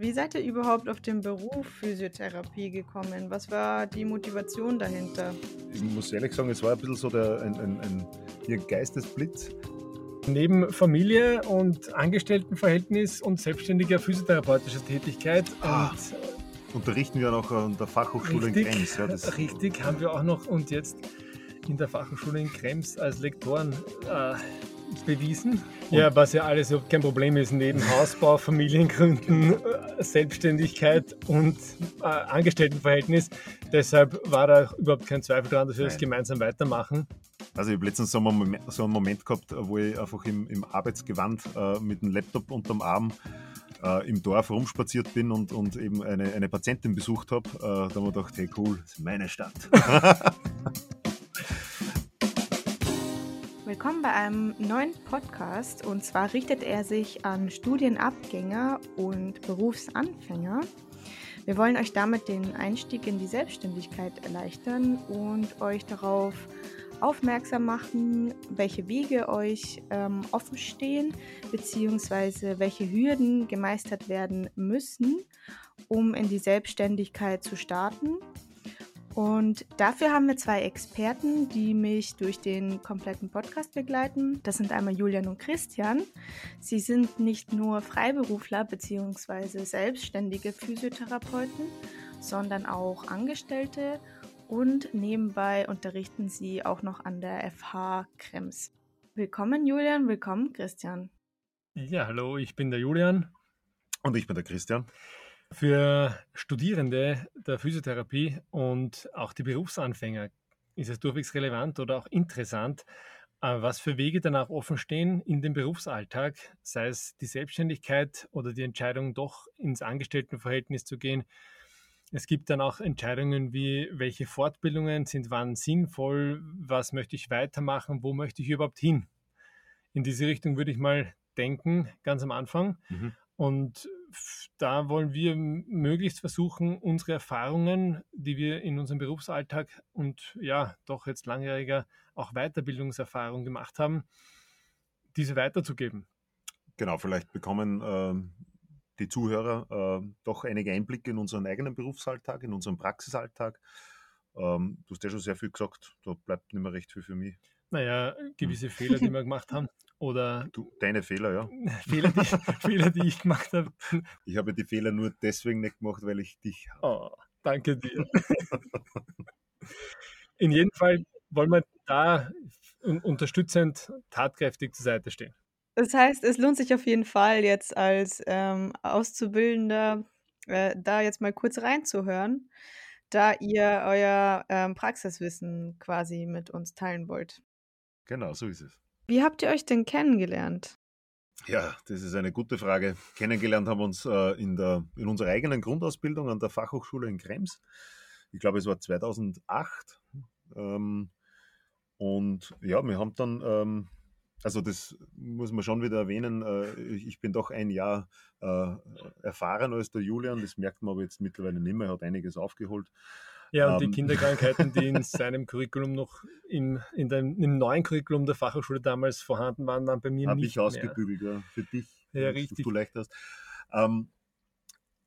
Wie seid ihr überhaupt auf den Beruf Physiotherapie gekommen? Was war die Motivation dahinter? Ich muss ehrlich sagen, es war ein bisschen so der, ein, ein, ein, ein Geistesblitz. Neben Familie und Angestelltenverhältnis und selbstständiger physiotherapeutischer Tätigkeit ah, unterrichten wir noch an der Fachhochschule richtig, in Krems. Ja, richtig, haben wir auch noch und jetzt in der Fachhochschule in Krems als Lektoren äh, bewiesen. Ja, was ja alles überhaupt kein Problem ist, neben Hausbau, Familiengründen, äh, Selbstständigkeit und äh, Angestelltenverhältnis. Deshalb war da überhaupt kein Zweifel daran, dass wir Nein. das gemeinsam weitermachen. Also ich habe letztens so einen, Moment, so einen Moment gehabt, wo ich einfach im, im Arbeitsgewand äh, mit dem Laptop unterm Arm äh, im Dorf rumspaziert bin und, und eben eine, eine Patientin besucht habe. Äh, da haben wir gedacht, hey cool, das ist meine Stadt. Willkommen bei einem neuen Podcast und zwar richtet er sich an Studienabgänger und Berufsanfänger. Wir wollen euch damit den Einstieg in die Selbstständigkeit erleichtern und euch darauf aufmerksam machen, welche Wege euch ähm, offen stehen, beziehungsweise welche Hürden gemeistert werden müssen, um in die Selbstständigkeit zu starten und dafür haben wir zwei Experten, die mich durch den kompletten Podcast begleiten. Das sind einmal Julian und Christian. Sie sind nicht nur Freiberufler bzw. selbstständige Physiotherapeuten, sondern auch Angestellte und nebenbei unterrichten sie auch noch an der FH Krems. Willkommen Julian, willkommen Christian. Ja, hallo, ich bin der Julian. Und ich bin der Christian. Für Studierende der Physiotherapie und auch die Berufsanfänger ist es durchwegs relevant oder auch interessant, äh, was für Wege danach offen stehen in dem Berufsalltag, sei es die Selbstständigkeit oder die Entscheidung, doch ins Angestelltenverhältnis zu gehen. Es gibt dann auch Entscheidungen wie, welche Fortbildungen sind wann sinnvoll, was möchte ich weitermachen, wo möchte ich überhaupt hin. In diese Richtung würde ich mal denken, ganz am Anfang. Mhm. Und da wollen wir möglichst versuchen, unsere Erfahrungen, die wir in unserem Berufsalltag und ja, doch jetzt langjähriger auch Weiterbildungserfahrung gemacht haben, diese weiterzugeben. Genau, vielleicht bekommen äh, die Zuhörer äh, doch einige Einblicke in unseren eigenen Berufsalltag, in unseren Praxisalltag. Ähm, du hast ja schon sehr viel gesagt, da bleibt nicht mehr recht viel für mich. Naja, gewisse hm. Fehler, die wir gemacht haben. Oder du, deine Fehler, ja. Fehler die, Fehler, die ich gemacht habe. Ich habe die Fehler nur deswegen nicht gemacht, weil ich dich habe. Oh, danke dir. In jedem Fall wollen wir da unterstützend, tatkräftig zur Seite stehen. Das heißt, es lohnt sich auf jeden Fall jetzt als ähm, Auszubildender äh, da jetzt mal kurz reinzuhören, da ihr euer ähm, Praxiswissen quasi mit uns teilen wollt. Genau, so ist es. Wie habt ihr euch denn kennengelernt? Ja, das ist eine gute Frage. Kennengelernt haben wir uns äh, in, der, in unserer eigenen Grundausbildung an der Fachhochschule in Krems. Ich glaube, es war 2008. Ähm, und ja, wir haben dann, ähm, also das muss man schon wieder erwähnen, äh, ich bin doch ein Jahr äh, erfahren als der Julian, das merkt man aber jetzt mittlerweile nicht mehr, er hat einiges aufgeholt. Ja, und ähm, die Kinderkrankheiten, die in seinem Curriculum noch im, in dem, im neuen Curriculum der Fachhochschule damals vorhanden waren, waren bei mir hab nicht ich ausgebügelt, ja, für dich, ja, richtig. du leicht hast. Ähm,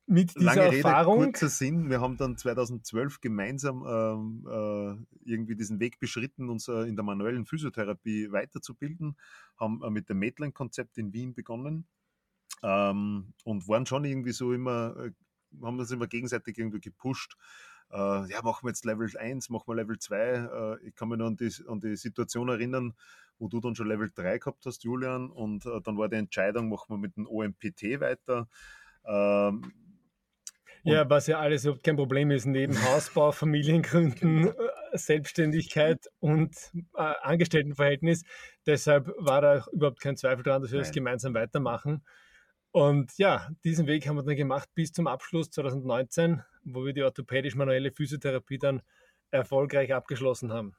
mit dieser Lange Erfahrung. Rede, kurzer Sinn. Wir haben dann 2012 gemeinsam ähm, äh, irgendwie diesen Weg beschritten, uns äh, in der manuellen Physiotherapie weiterzubilden, haben äh, mit dem Medline-Konzept in Wien begonnen ähm, und waren schon irgendwie so immer, äh, haben uns immer gegenseitig irgendwie gepusht äh, ja, machen wir jetzt Level 1, machen wir Level 2. Äh, ich kann mich noch an die, an die Situation erinnern, wo du dann schon Level 3 gehabt hast, Julian, und dann war die Entscheidung, machen wir mit dem OMPT weiter. Ähm, ja, was ja alles überhaupt kein Problem ist, neben Hausbau, Familiengründen, äh, Selbstständigkeit und äh, Angestelltenverhältnis. Deshalb war da überhaupt kein Zweifel daran, dass wir Nein. das gemeinsam weitermachen. Und ja, diesen Weg haben wir dann gemacht bis zum Abschluss 2019, wo wir die orthopädisch-manuelle Physiotherapie dann erfolgreich abgeschlossen haben.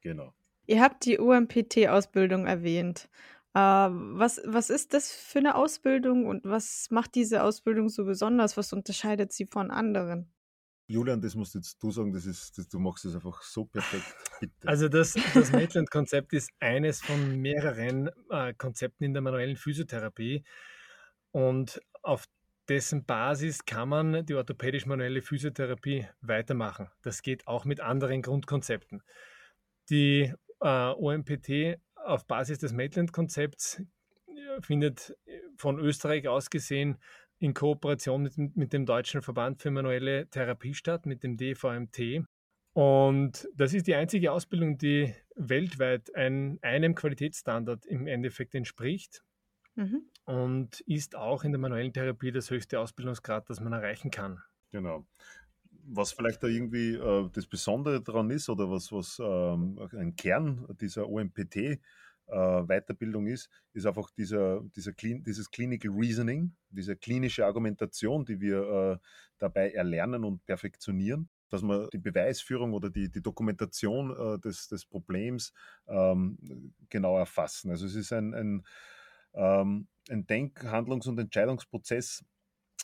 Genau. Ihr habt die UMPT-Ausbildung erwähnt. Äh, was, was ist das für eine Ausbildung und was macht diese Ausbildung so besonders? Was unterscheidet sie von anderen? Julian, das musst jetzt du sagen, das ist, das, du machst es einfach so perfekt. Bitte. Also das, das Maitland-Konzept ist eines von mehreren äh, Konzepten in der manuellen Physiotherapie. Und auf dessen Basis kann man die orthopädisch-manuelle Physiotherapie weitermachen. Das geht auch mit anderen Grundkonzepten. Die äh, OMPT auf Basis des Maitland-Konzepts findet von Österreich aus gesehen in Kooperation mit, mit dem Deutschen Verband für manuelle Therapie statt, mit dem DVMT. Und das ist die einzige Ausbildung, die weltweit ein, einem Qualitätsstandard im Endeffekt entspricht mhm. und ist auch in der manuellen Therapie das höchste Ausbildungsgrad, das man erreichen kann. Genau. Was vielleicht da irgendwie äh, das Besondere daran ist oder was, was ähm, ein Kern dieser OMPT äh, Weiterbildung ist, ist einfach dieser, dieser Clean, dieses Clinical Reasoning, diese klinische Argumentation, die wir äh, dabei erlernen und perfektionieren dass wir die Beweisführung oder die, die Dokumentation äh, des, des Problems ähm, genau erfassen. Also es ist ein, ein, ähm, ein Denk-, Handlungs- und Entscheidungsprozess,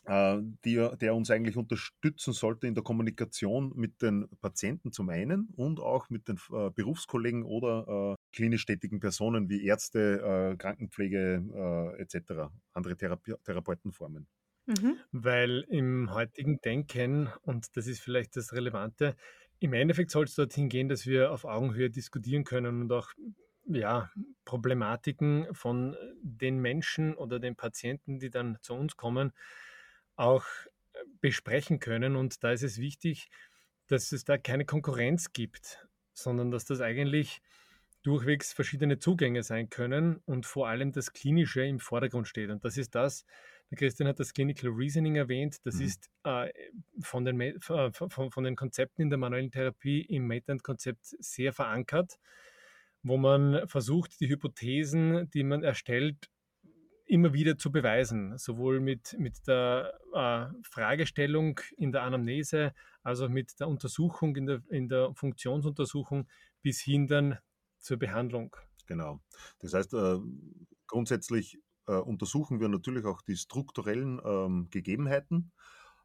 die, der uns eigentlich unterstützen sollte in der Kommunikation mit den Patienten zum einen und auch mit den äh, Berufskollegen oder äh, klinisch tätigen Personen wie Ärzte, äh, Krankenpflege äh, etc., andere Therape Therapeutenformen. Mhm. Weil im heutigen Denken, und das ist vielleicht das Relevante, im Endeffekt soll es dorthin gehen, dass wir auf Augenhöhe diskutieren können und auch ja, Problematiken von den Menschen oder den Patienten, die dann zu uns kommen, auch äh, besprechen können. Und da ist es wichtig, dass es da keine Konkurrenz gibt, sondern dass das eigentlich durchwegs verschiedene Zugänge sein können und vor allem das Klinische im Vordergrund steht. Und das ist das, der Christian hat das Clinical Reasoning erwähnt, das mhm. ist äh, von, den, äh, von, von, den Konzepten in der manuellen Therapie im Method-Konzept sehr verankert, wo man versucht, die Hypothesen, die man erstellt, immer wieder zu beweisen, sowohl mit, mit der äh, Fragestellung in der Anamnese, also mit der Untersuchung in der, in der Funktionsuntersuchung bis hin dann zur Behandlung. Genau. Das heißt, äh, grundsätzlich äh, untersuchen wir natürlich auch die strukturellen ähm, Gegebenheiten,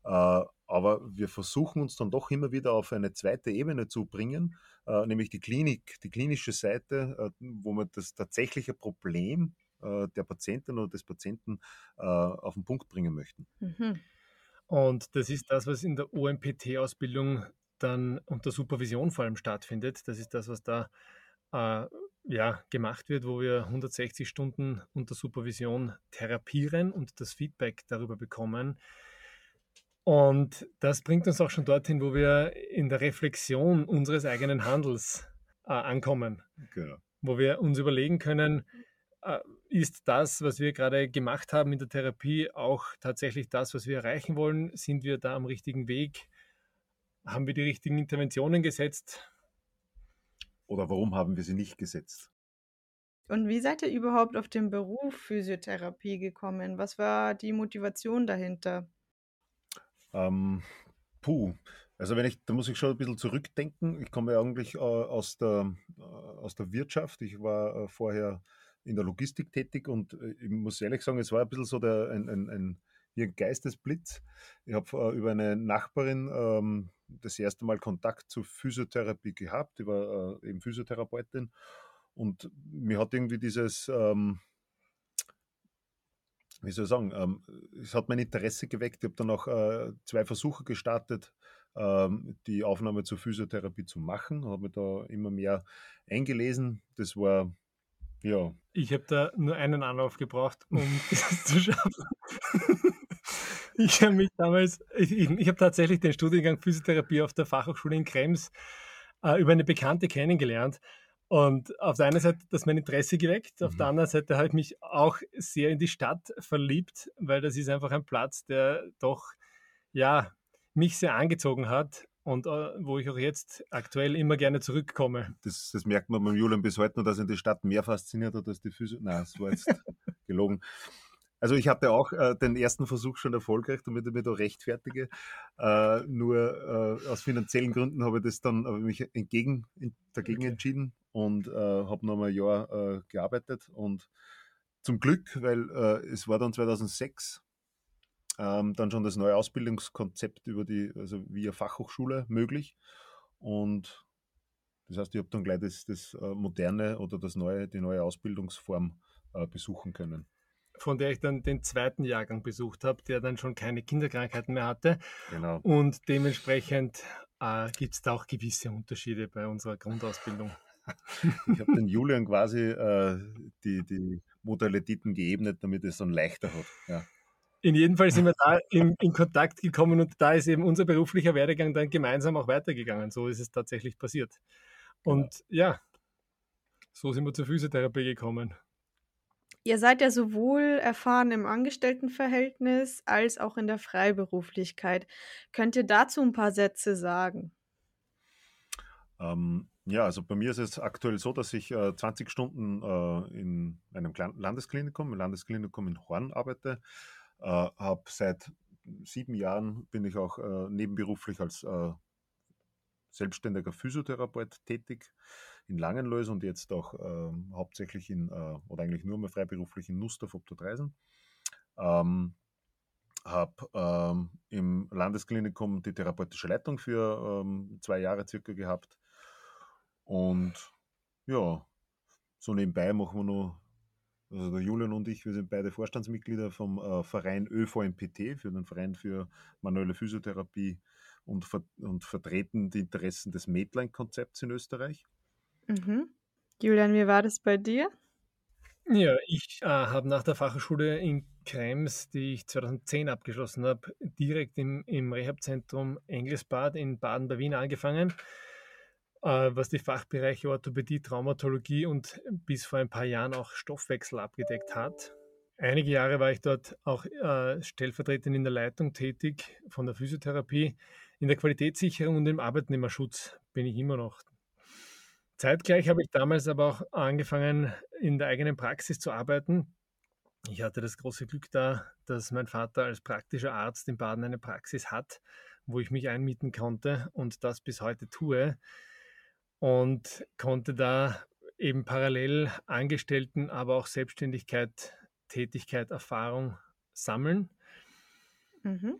äh, aber wir versuchen uns dann doch immer wieder auf eine zweite Ebene zu bringen, äh, nämlich die Klinik, die klinische Seite, äh, wo wir das tatsächliche Problem äh, der Patientin oder des Patienten äh, auf den Punkt bringen möchten. Mhm. Und das ist das, was in der OMPT-Ausbildung dann unter Supervision vor allem stattfindet. Das ist das, was da äh, ja, gemacht wird, wo wir 160 Stunden unter Supervision therapieren und das Feedback darüber bekommen. Und das bringt uns auch schon dorthin, wo wir in der Reflexion unseres eigenen Handels äh, ankommen. Genau. Wo wir uns überlegen können, ist das, was wir gerade gemacht haben in der Therapie, auch tatsächlich das, was wir erreichen wollen? Sind wir da am richtigen Weg? Haben wir die richtigen Interventionen gesetzt? Oder warum haben wir sie nicht gesetzt? Und wie seid ihr überhaupt auf den Beruf Physiotherapie gekommen? Was war die Motivation dahinter? Ähm, puh, also wenn ich, da muss ich schon ein bisschen zurückdenken. Ich komme ja eigentlich äh, aus, der, äh, aus der Wirtschaft. Ich war äh, vorher in der Logistik tätig und äh, ich muss ehrlich sagen, es war ein bisschen so der, ein, ein, ein, ein Geistesblitz. Ich habe äh, über eine Nachbarin ähm, das erste Mal Kontakt zur Physiotherapie gehabt. Die war äh, eben Physiotherapeutin und mir hat irgendwie dieses, ähm, wie soll ich sagen, ähm, es hat mein Interesse geweckt. Ich habe dann auch äh, zwei Versuche gestartet, ähm, die Aufnahme zur Physiotherapie zu machen. Habe mich da immer mehr eingelesen. Das war ja. Ich habe da nur einen Anlauf gebraucht, um das zu schaffen. ich habe mich damals, ich, ich habe tatsächlich den Studiengang Physiotherapie auf der Fachhochschule in Krems äh, über eine Bekannte kennengelernt. Und auf der einen Seite hat das mein Interesse geweckt, auf mhm. der anderen Seite habe ich mich auch sehr in die Stadt verliebt, weil das ist einfach ein Platz, der doch ja mich sehr angezogen hat und äh, wo ich auch jetzt aktuell immer gerne zurückkomme. Das, das merkt man beim Julian bis heute noch, dass ihn die Stadt mehr fasziniert hat als die Physik. Nein, das war jetzt gelogen. Also ich hatte auch äh, den ersten Versuch schon erfolgreich, damit ich mich da rechtfertige. Äh, nur äh, aus finanziellen Gründen habe ich das dann habe mich entgegen, dagegen okay. entschieden und äh, habe noch mal ein Jahr äh, gearbeitet. Und zum Glück, weil äh, es war dann 2006 ähm, dann schon das neue Ausbildungskonzept über die, also via Fachhochschule möglich. Und das heißt, ich habe dann gleich das, das äh, moderne oder das neue, die neue Ausbildungsform äh, besuchen können. von der ich dann den zweiten Jahrgang besucht habe, der dann schon keine Kinderkrankheiten mehr hatte. Genau. Und dementsprechend äh, gibt es da auch gewisse Unterschiede bei unserer Grundausbildung. Ich habe den Julian quasi äh, die, die Modalitäten geebnet, damit es dann leichter hat. Ja. In jedem Fall sind wir da in, in, Kontakt gekommen und da ist eben unser beruflicher Werdegang dann gemeinsam auch weitergegangen. So ist es tatsächlich passiert. Und ja, ja so sind wir zur Physiotherapie gekommen. Ihr seid ja sowohl erfahren im Angestelltenverhältnis als auch in der Freiberuflichkeit. Könnt ihr dazu ein paar Sätze sagen? Ähm, ja, also bei mir ist es aktuell so, dass ich äh, 20 Stunden äh, in einem Landesklinikum, im Landesklinikum in Horn arbeite. Äh, habe seit sieben Jahren bin ich auch äh, nebenberuflich als äh, selbstständiger Physiotherapeut tätig in Langenlös und jetzt auch ähm, hauptsächlich in, äh, oder eigentlich nur mehr freiberuflich in Nussdorf ob der Dreisen. Ähm, habe ähm, im Landesklinikum die therapeutische Leitung für ähm, zwei Jahre circa gehabt. Und ja, so nebenbei machen wir noch, also der Julian und ich, wir sind beide Vorstandsmitglieder vom äh, Verein ÖVMPT, für den Verein für manuelle Physiotherapie und, ver und vertreten die Interessen des Medline-Konzepts in Österreich. Mhm. Julian, wie war das bei dir? Ja, ich äh, habe nach der Fachhochschule in Krems, die ich 2010 abgeschlossen habe, direkt im, im Rehabzentrum Engelsbad in Baden bei Wien angefangen, was die Fachbereiche Orthopädie, Traumatologie und bis vor ein paar Jahren auch Stoffwechsel abgedeckt hat. Einige Jahre war ich dort auch äh, stellvertretend in der Leitung tätig von der Physiotherapie. In der Qualitätssicherung und im Arbeitnehmerschutz bin ich immer noch Zeitgleich habe ich damals aber auch angefangen, in der eigenen Praxis zu arbeiten. Ich hatte das große Glück da, dass mein Vater als praktischer Arzt in Baden eine Praxis hat, wo ich mich einmieten konnte und das bis heute tue. Und konnte da eben parallel Angestellten, aber auch Selbstständigkeit, Tätigkeit, Erfahrung sammeln. Mhm.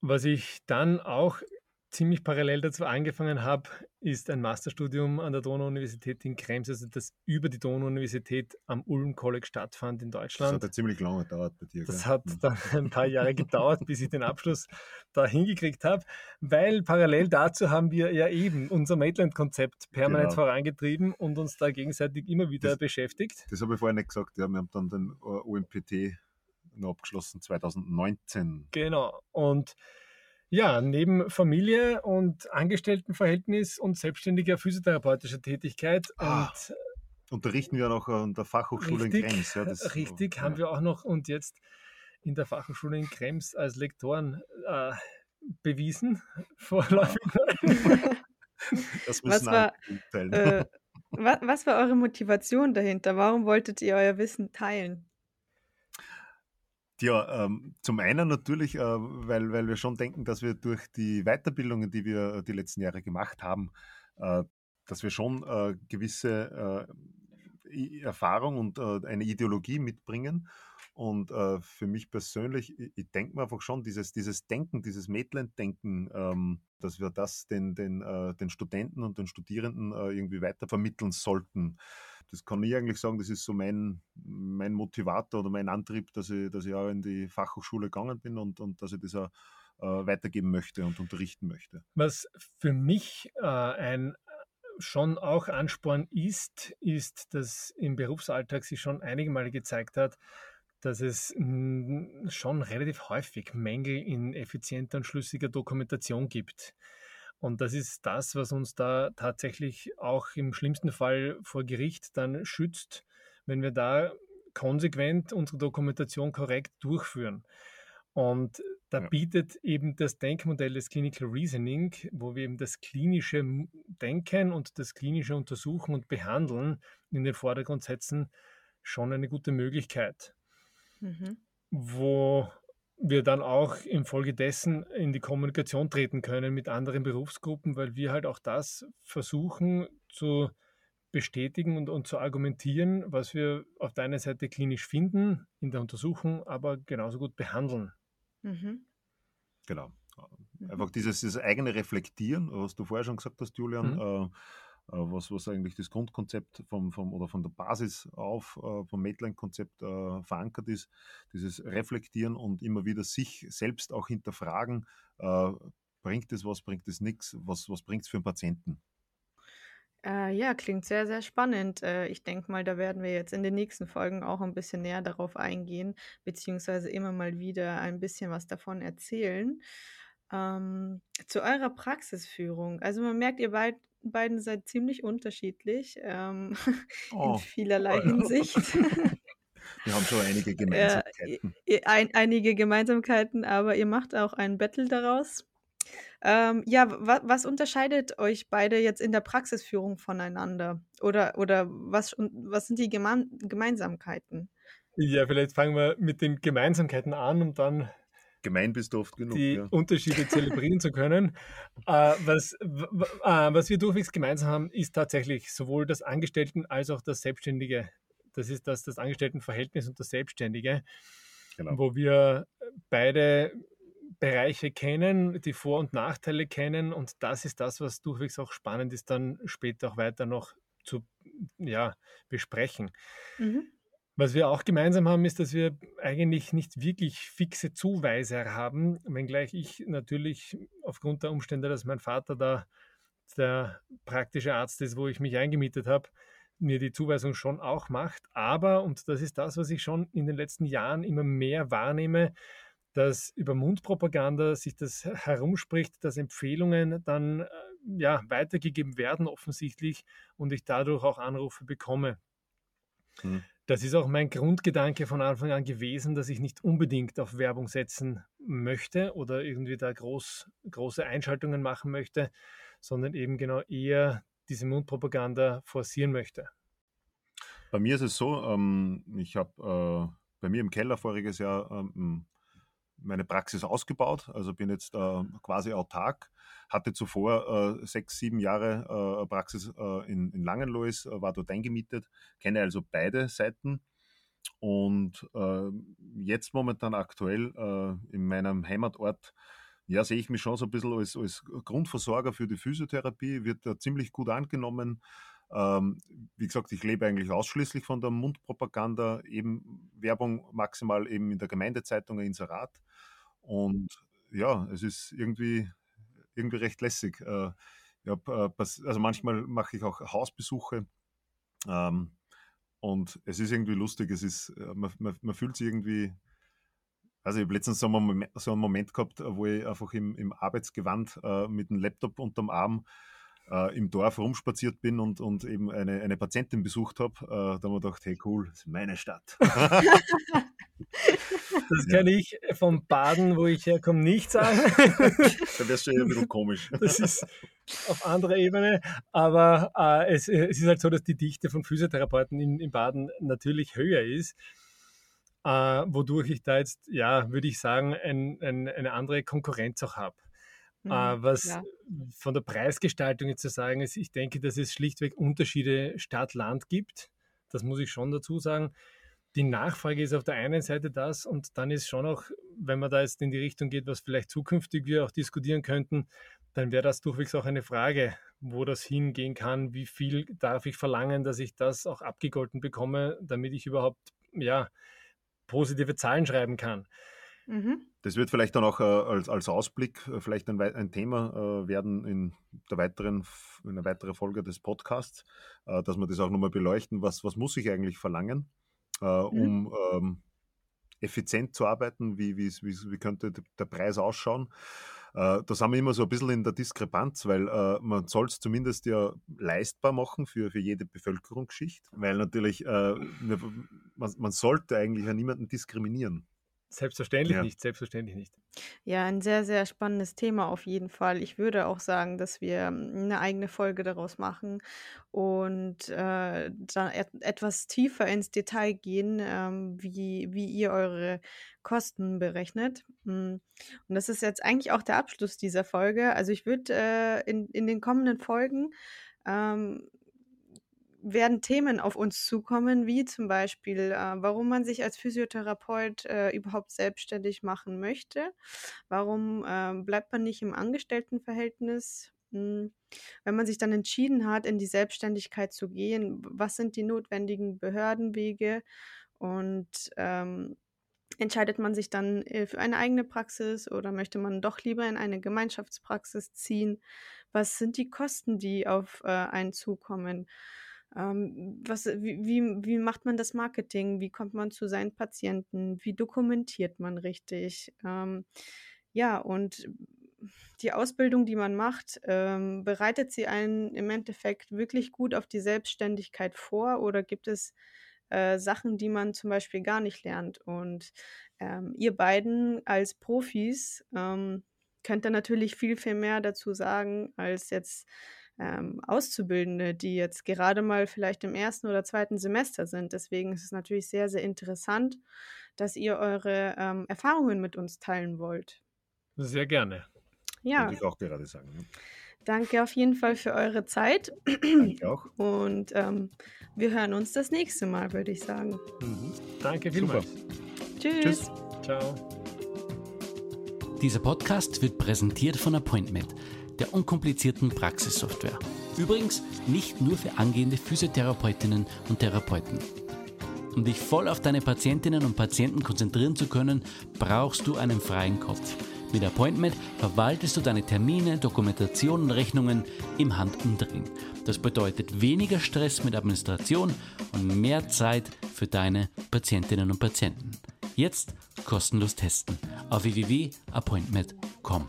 Was ich dann auch ziemlich parallel dazu angefangen habe, ist ein Masterstudium an der Donau-Universität in Krems, also das über die Donau-Universität am Ulm College stattfand in Deutschland. Das hat ja ziemlich lange gedauert bei dir. Das gell? hat mhm. dann ein paar Jahre gedauert, bis ich den Abschluss da hingekriegt habe, weil parallel dazu haben wir ja eben unser Maitland-Konzept permanent genau. vorangetrieben und uns da gegenseitig immer wieder das, beschäftigt. Das habe ich vorher nicht gesagt, ja, wir haben dann den UMPT noch abgeschlossen 2019. Genau, und ja, neben Familie und Angestelltenverhältnis und selbstständiger physiotherapeutischer Tätigkeit ah, und unterrichten wir noch an der Fachhochschule richtig, in Krems. Ja, das, richtig, ja. haben wir auch noch und jetzt in der Fachhochschule in Krems als Lektoren äh, bewiesen, vorläufig. das müssen was war, äh, was, was war eure Motivation dahinter? Warum wolltet ihr euer Wissen teilen? Ja, ähm, zum einen natürlich, äh, weil, weil wir schon denken, dass wir durch die Weiterbildungen, die wir äh, die letzten Jahre gemacht haben, äh, dass wir schon äh, gewisse äh, Erfahrung und äh, eine Ideologie mitbringen. Und für mich persönlich, ich, ich denke mir einfach schon, dieses, dieses Denken, dieses Medland-Denken, ähm, dass wir das den, den, den Studenten und den Studierenden irgendwie weiter vermitteln sollten das kann ich eigentlich sagen, das ist so mein, mein Motivator oder mein Antrieb, dass ich, dass ich auch in die Fachhochschule gegangen bin und, und dass ich das auch äh, weitergeben möchte und unterrichten möchte. Was für mich äh, ein schon auch Ansporn ist, ist, dass im Berufsalltag sich schon einige Male gezeigt hat, dass es schon relativ häufig Mängel in effizienter und schlüssiger Dokumentation gibt. Und das ist das, was uns da tatsächlich auch im schlimmsten Fall vor Gericht dann schützt, wenn wir da konsequent unsere Dokumentation korrekt durchführen. Und da ja. bietet eben das Denkmodell des Clinical Reasoning, wo wir eben das klinische Denken und das klinische Untersuchen und Behandeln in den Vordergrund setzen, schon eine gute Möglichkeit. Mhm. Wo wir dann auch infolgedessen in die Kommunikation treten können mit anderen Berufsgruppen, weil wir halt auch das versuchen zu bestätigen und, und zu argumentieren, was wir auf der einen Seite klinisch finden, in der Untersuchung, aber genauso gut behandeln. Mhm. Genau. Mhm. Einfach dieses, dieses eigene Reflektieren, was du vorher schon gesagt hast, Julian, mhm. äh, was, was eigentlich das Grundkonzept vom, vom, oder von der Basis auf vom Medline-Konzept verankert ist, dieses Reflektieren und immer wieder sich selbst auch hinterfragen, bringt es was, bringt es nichts, was, was bringt es für einen Patienten? Äh, ja, klingt sehr, sehr spannend. Äh, ich denke mal, da werden wir jetzt in den nächsten Folgen auch ein bisschen näher darauf eingehen, beziehungsweise immer mal wieder ein bisschen was davon erzählen. Ähm, zu eurer Praxisführung. Also man merkt, ihr beid, beiden seid ziemlich unterschiedlich ähm, oh. in vielerlei Hinsicht. Wir haben schon einige Gemeinsamkeiten. Äh, ein, einige Gemeinsamkeiten, aber ihr macht auch ein Battle daraus. Ähm, ja, wa was unterscheidet euch beide jetzt in der Praxisführung voneinander? Oder, oder was, was sind die Geme Gemeinsamkeiten? Ja, vielleicht fangen wir mit den Gemeinsamkeiten an, um dann Gemein bist du oft genug. Die ja. Unterschiede zelebrieren zu können. Äh, was, äh, was wir durchwegs gemeinsam haben, ist tatsächlich sowohl das Angestellten- als auch das Selbstständige. Das ist das, das Angestelltenverhältnis und das Selbstständige, genau. wo wir beide Bereiche kennen, die Vor- und Nachteile kennen und das ist das, was durchwegs auch spannend ist, dann später auch weiter noch zu ja, besprechen. Mhm. Was wir auch gemeinsam haben, ist, dass wir eigentlich nicht wirklich fixe Zuweiser haben, wenngleich ich natürlich aufgrund der Umstände, dass mein Vater da der praktische Arzt ist, wo ich mich eingemietet habe, mir die Zuweisung schon auch macht. Aber, und das ist das, was ich schon in den letzten Jahren immer mehr wahrnehme, dass über Mundpropaganda sich das herumspricht, dass Empfehlungen dann äh, ja, weitergegeben werden offensichtlich und ich dadurch auch Anrufe bekomme. Hm. Das ist auch mein Grundgedanke von Anfang an gewesen, dass ich nicht unbedingt auf Werbung setzen möchte oder irgendwie da groß, große Einschaltungen machen möchte, sondern eben genau eher diese Mundpropaganda forcieren möchte. Bei mir ist es so, ähm, ich habe äh, bei mir im Keller voriges Jahr ähm, meine Praxis ausgebaut, also bin jetzt äh, quasi autark. Hatte zuvor äh, sechs, sieben Jahre äh, Praxis äh, in, in Langenlois, äh, war dort eingemietet, kenne also beide Seiten. Und äh, jetzt momentan aktuell in meinem Heimatort, ja, sehe ich mich schon so ein bisschen als, als Grundversorger für die Physiotherapie, wird da ziemlich gut angenommen. Ähm, wie gesagt, ich lebe eigentlich ausschließlich von der Mundpropaganda, eben Werbung maximal eben in der Gemeindezeitung, ein Inserat. Und ja, es ist irgendwie, irgendwie recht lässig. Äh, hab, äh, also manchmal mache ich auch Hausbesuche. Ähm, und es ist irgendwie lustig, es ist, äh, man, man, man fühlt sich irgendwie, also ich habe letztens so einen, Moment, so einen Moment gehabt, wo ich einfach im, im Arbeitsgewand äh, mit dem Laptop unterm Arm äh, im Dorf rumspaziert bin und, und eben eine, eine Patientin besucht habe. Äh, da haben wir gedacht, hey cool, das ist meine Stadt. Das kann ja. ich vom Baden, wo ich herkomme, nicht sagen. da wärst du ja ein bisschen komisch. Das ist auf anderer Ebene. Aber äh, es, es, ist halt so, dass die Dichte von Physiotherapeuten in, in Baden natürlich höher ist. Äh, wodurch ich da jetzt, ja, würde ich sagen, ein, ein, eine andere Konkurrenz auch habe. Mhm, äh, was ja. von der Preisgestaltung jetzt zu sagen ist, ich denke, dass es schlichtweg Unterschiede Stadt-Land gibt. Das muss ich schon dazu sagen die Nachfrage ist auf der einen Seite das und dann ist schon auch, wenn man da jetzt in die Richtung geht, was vielleicht zukünftig wir auch diskutieren könnten, dann wäre das durchwegs auch eine Frage, wo das hingehen kann, wie viel darf ich verlangen, dass ich das auch abgegolten bekomme, damit ich überhaupt ja positive Zahlen schreiben kann. Mhm. Das wird vielleicht dann auch äh, als, als Ausblick äh, vielleicht ein, ein Thema äh, werden in der weiteren, in einer weiteren Folge des Podcasts, äh, dass wir das auch nochmal beleuchten, was, was muss ich eigentlich verlangen äh, um mhm. ähm, effizient zu arbeiten, wie, wie, wie, wie könnte der Preis ausschauen. Äh, da sind wir immer so ein bisschen in der Diskrepanz, weil äh, man soll es zumindest ja leistbar machen für, für jede Bevölkerungsschicht, weil natürlich äh, man, man sollte eigentlich ja niemanden diskriminieren. Selbstverständlich ja. nicht, selbstverständlich nicht. Ja, ein sehr, sehr spannendes Thema auf jeden Fall. Ich würde auch sagen, dass wir eine ähm, eigene Folge daraus machen und äh, dann et etwas tiefer ins Detail gehen, ähm, wie, wie ihr eure Kosten berechnet. Hm, und das ist jetzt eigentlich auch der Abschluss dieser Folge. Also ich würde äh, in, in den kommenden Folgen ähm, werden Themen auf uns zukommen, wie zum Beispiel, äh, warum man sich als Physiotherapeut äh, überhaupt selbstständig machen möchte, warum äh, bleibt man nicht im Angestelltenverhältnis Hm, wenn man sich dann entschieden hat, in die Selbstständigkeit zu gehen, was sind die notwendigen Behördenwege und ähm, entscheidet man sich dann äh, für eine eigene Praxis oder möchte man doch lieber in eine Gemeinschaftspraxis ziehen? Was sind die Kosten, die auf äh, einen zukommen? Ähm, was, wie, wie, wie macht man das Marketing? Wie kommt man zu seinen Patienten? Wie dokumentiert man richtig? Ähm, ja, und die Ausbildung, die man macht, ähm, bereitet sie einen im Endeffekt wirklich gut auf die Selbstständigkeit vor oder gibt es äh, Sachen, die man zum Beispiel gar nicht lernt? Und ähm, ihr beiden als Profis ähm, könnt da natürlich viel, viel mehr dazu sagen als jetzt ähm, Auszubildende, die jetzt gerade mal vielleicht im ersten oder zweiten Semester sind. Deswegen ist es natürlich sehr, sehr interessant, dass ihr eure ähm, Erfahrungen mit uns teilen wollt. Sehr gerne. Ja. Würde ich auch gerade sagen. Ne? Danke auf jeden Fall für eure Zeit. Danke auch. Und ähm, wir hören uns das nächste Mal, würde ich sagen. Mhm. Danke vielmals. Tschüss. Tschüss. Ciao. Dieser Podcast wird präsentiert von Appointment der unkomplizierten Praxissoftware. Übrigens nicht nur für angehende Physiotherapeutinnen und Therapeuten. Um dich voll auf deine Patientinnen und Patienten konzentrieren zu können, brauchst du einen freien Kopf. Mit Appointment verwaltest du deine Termine, Dokumentation und Rechnungen im Handumdrehen. Das bedeutet weniger Stress mit Administration und mehr Zeit für deine Patientinnen und Patienten. Jetzt kostenlos testen auf www.appointment.com.